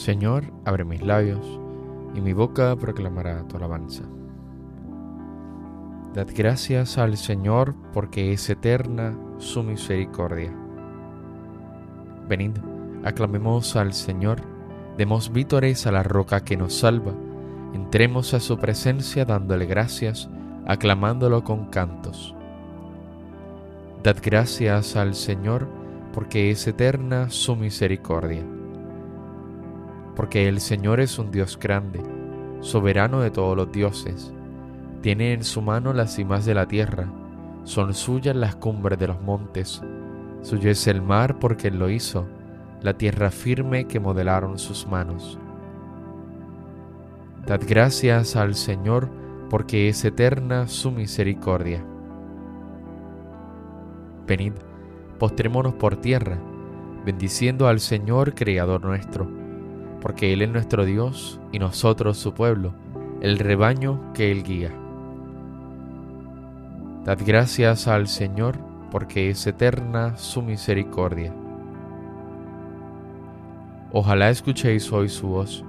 Señor, abre mis labios, y mi boca proclamará tu alabanza. Dad gracias al Señor porque es eterna su misericordia. Venid, aclamemos al Señor, demos vítores a la roca que nos salva, entremos a su presencia dándole gracias, aclamándolo con cantos. Dad gracias al Señor porque es eterna su misericordia. Porque el Señor es un Dios grande, soberano de todos los dioses tiene en su mano las cimas de la tierra, son suyas las cumbres de los montes. Suyo es el mar porque él lo hizo, la tierra firme que modelaron sus manos. Dad gracias al Señor porque es eterna su misericordia. Venid, postrémonos por tierra, bendiciendo al Señor Creador nuestro, porque Él es nuestro Dios y nosotros su pueblo, el rebaño que Él guía. Dad gracias al Señor porque es eterna su misericordia. Ojalá escuchéis hoy su voz,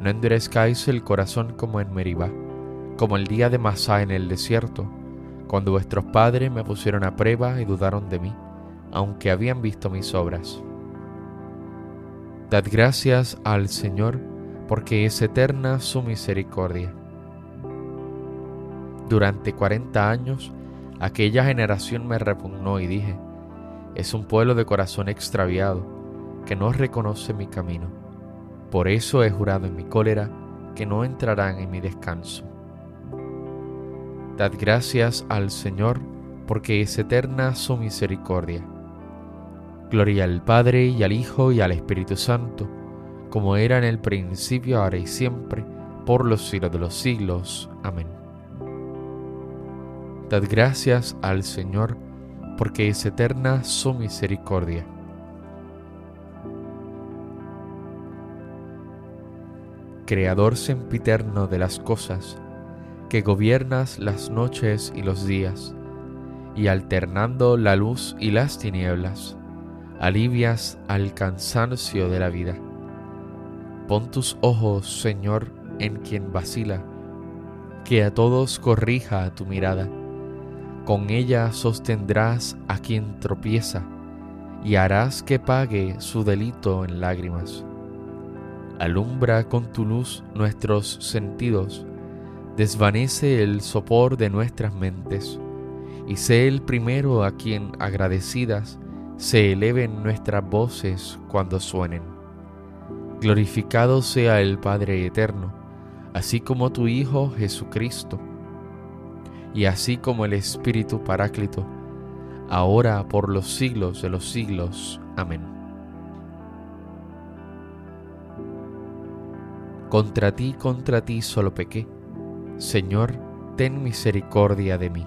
no endurezcáis el corazón como en Meribá, como el día de Masá en el desierto, cuando vuestros padres me pusieron a prueba y dudaron de mí, aunque habían visto mis obras. Dad gracias al Señor porque es eterna su misericordia. Durante cuarenta años Aquella generación me repugnó y dije, es un pueblo de corazón extraviado que no reconoce mi camino. Por eso he jurado en mi cólera que no entrarán en mi descanso. Dad gracias al Señor porque es eterna su misericordia. Gloria al Padre y al Hijo y al Espíritu Santo, como era en el principio, ahora y siempre, por los siglos de los siglos. Amén. Dad gracias al Señor, porque es eterna su misericordia. Creador sempiterno de las cosas, que gobiernas las noches y los días, y alternando la luz y las tinieblas, alivias al cansancio de la vida. Pon tus ojos, Señor, en quien vacila, que a todos corrija tu mirada con ella sostendrás a quien tropieza y harás que pague su delito en lágrimas. Alumbra con tu luz nuestros sentidos, desvanece el sopor de nuestras mentes, y sé el primero a quien agradecidas se eleven nuestras voces cuando suenen. Glorificado sea el Padre Eterno, así como tu Hijo Jesucristo y así como el Espíritu Paráclito, ahora por los siglos de los siglos. Amén. Contra ti, contra ti solo pequé. Señor, ten misericordia de mí.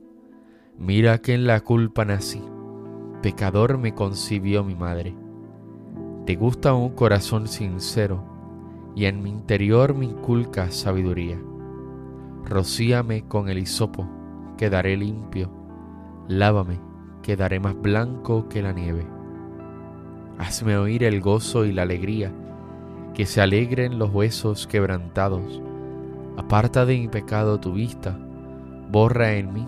Mira que en la culpa nací, pecador me concibió mi madre. Te gusta un corazón sincero, y en mi interior me inculca sabiduría Rocíame con el hisopo, quedaré limpio. Lávame, quedaré más blanco que la nieve. Hazme oír el gozo y la alegría, que se alegren los huesos quebrantados. Aparta de mi pecado tu vista, borra en mí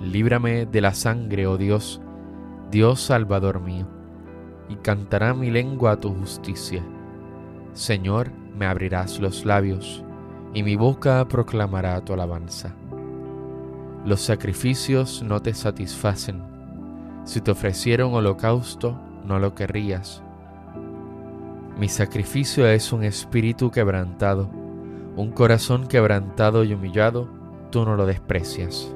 Líbrame de la sangre, oh Dios, Dios Salvador mío, y cantará mi lengua a tu justicia. Señor, me abrirás los labios, y mi boca proclamará tu alabanza. Los sacrificios no te satisfacen. Si te ofreciera un holocausto, no lo querrías. Mi sacrificio es un espíritu quebrantado, un corazón quebrantado y humillado, tú no lo desprecias.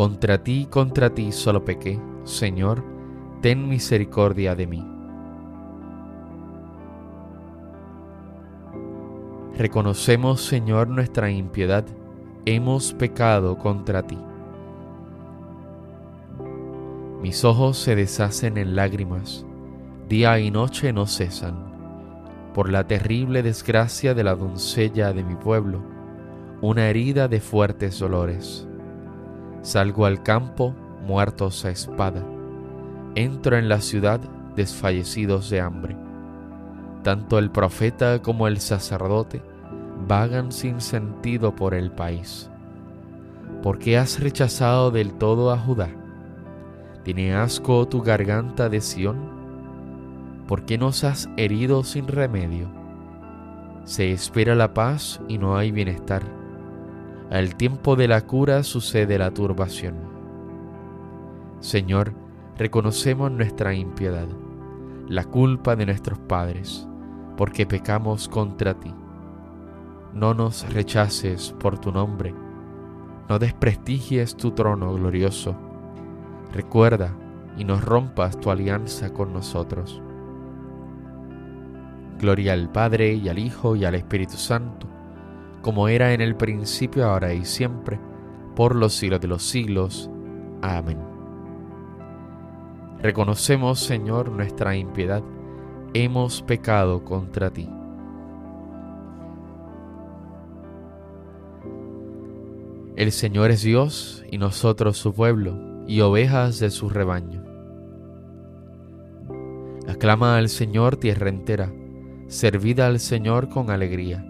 Contra ti, contra ti solo pequé, Señor, ten misericordia de mí. Reconocemos, Señor, nuestra impiedad, hemos pecado contra ti. Mis ojos se deshacen en lágrimas, día y noche no cesan, por la terrible desgracia de la doncella de mi pueblo, una herida de fuertes dolores. Salgo al campo muertos a espada, entro en la ciudad desfallecidos de hambre. Tanto el profeta como el sacerdote vagan sin sentido por el país. ¿Por qué has rechazado del todo a Judá? ¿Tiene asco tu garganta de Sión? ¿Por qué nos has herido sin remedio? Se espera la paz y no hay bienestar. Al tiempo de la cura sucede la turbación. Señor, reconocemos nuestra impiedad, la culpa de nuestros padres, porque pecamos contra ti. No nos rechaces por tu nombre, no desprestigies tu trono glorioso. Recuerda y nos rompas tu alianza con nosotros. Gloria al Padre y al Hijo y al Espíritu Santo, como era en el principio, ahora y siempre, por los siglos de los siglos. Amén. Reconocemos, Señor, nuestra impiedad, hemos pecado contra ti. El Señor es Dios y nosotros su pueblo y ovejas de su rebaño. Aclama al Señor tierra entera, servid al Señor con alegría,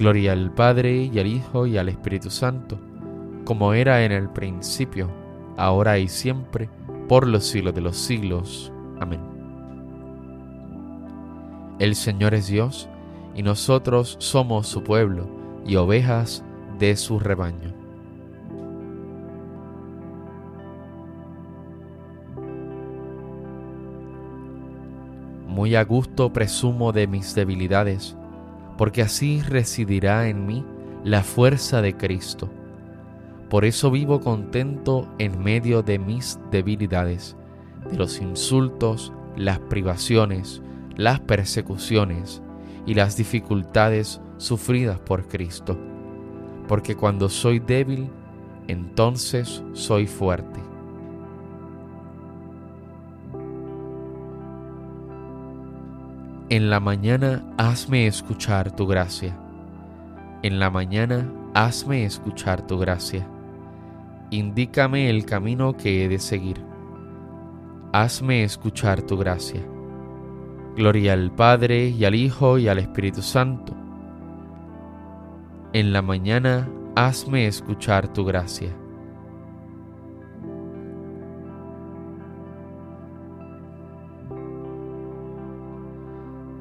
Gloria al Padre y al Hijo y al Espíritu Santo, como era en el principio, ahora y siempre, por los siglos de los siglos. Amén. El Señor es Dios, y nosotros somos su pueblo y ovejas de su rebaño. Muy a gusto presumo de mis debilidades, porque así residirá en mí la fuerza de Cristo. Por eso vivo contento en medio de mis debilidades, de los insultos, las privaciones, las persecuciones y las dificultades sufridas por Cristo. Porque cuando soy débil, entonces soy fuerte. En la mañana hazme escuchar tu gracia. En la mañana hazme escuchar tu gracia. Indícame el camino que he de seguir. Hazme escuchar tu gracia. Gloria al Padre y al Hijo y al Espíritu Santo. En la mañana hazme escuchar tu gracia.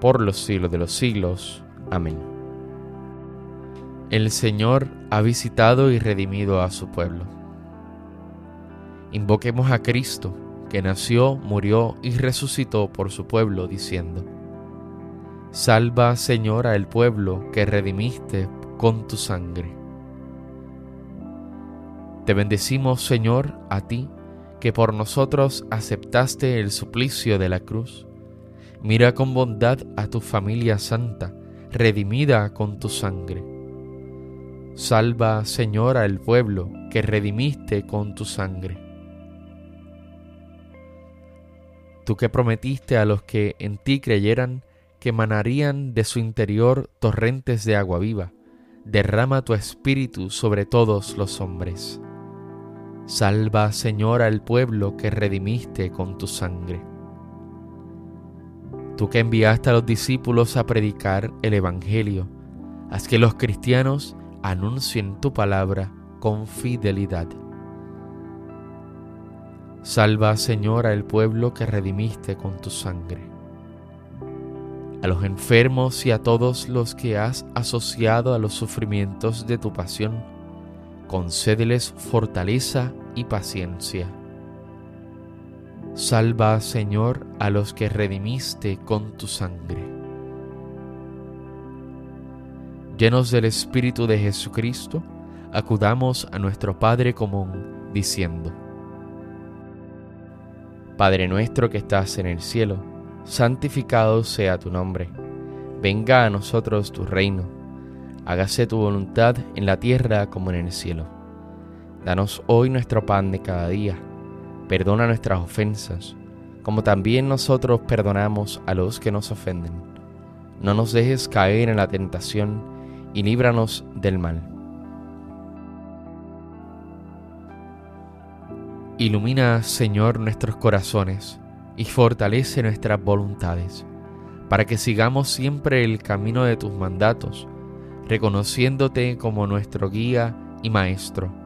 por los siglos de los siglos. Amén. El Señor ha visitado y redimido a su pueblo. Invoquemos a Cristo, que nació, murió y resucitó por su pueblo, diciendo, Salva, Señor, al pueblo que redimiste con tu sangre. Te bendecimos, Señor, a ti, que por nosotros aceptaste el suplicio de la cruz. Mira con bondad a tu familia santa, redimida con tu sangre. Salva, Señor, al pueblo que redimiste con tu sangre. Tú que prometiste a los que en ti creyeran que emanarían de su interior torrentes de agua viva, derrama tu espíritu sobre todos los hombres. Salva, Señor, al pueblo que redimiste con tu sangre. Tú que enviaste a los discípulos a predicar el Evangelio, haz que los cristianos anuncien tu palabra con fidelidad. Salva, Señor, al pueblo que redimiste con tu sangre a los enfermos y a todos los que has asociado a los sufrimientos de tu pasión, concédeles fortaleza y paciencia. Salva, Señor, a los que redimiste con tu sangre. Llenos del Espíritu de Jesucristo, acudamos a nuestro Padre común, diciendo, Padre nuestro que estás en el cielo, santificado sea tu nombre. Venga a nosotros tu reino. Hágase tu voluntad en la tierra como en el cielo. Danos hoy nuestro pan de cada día. Perdona nuestras ofensas, como también nosotros perdonamos a los que nos ofenden. No nos dejes caer en la tentación y líbranos del mal. Ilumina, Señor, nuestros corazones y fortalece nuestras voluntades, para que sigamos siempre el camino de tus mandatos, reconociéndote como nuestro guía y maestro.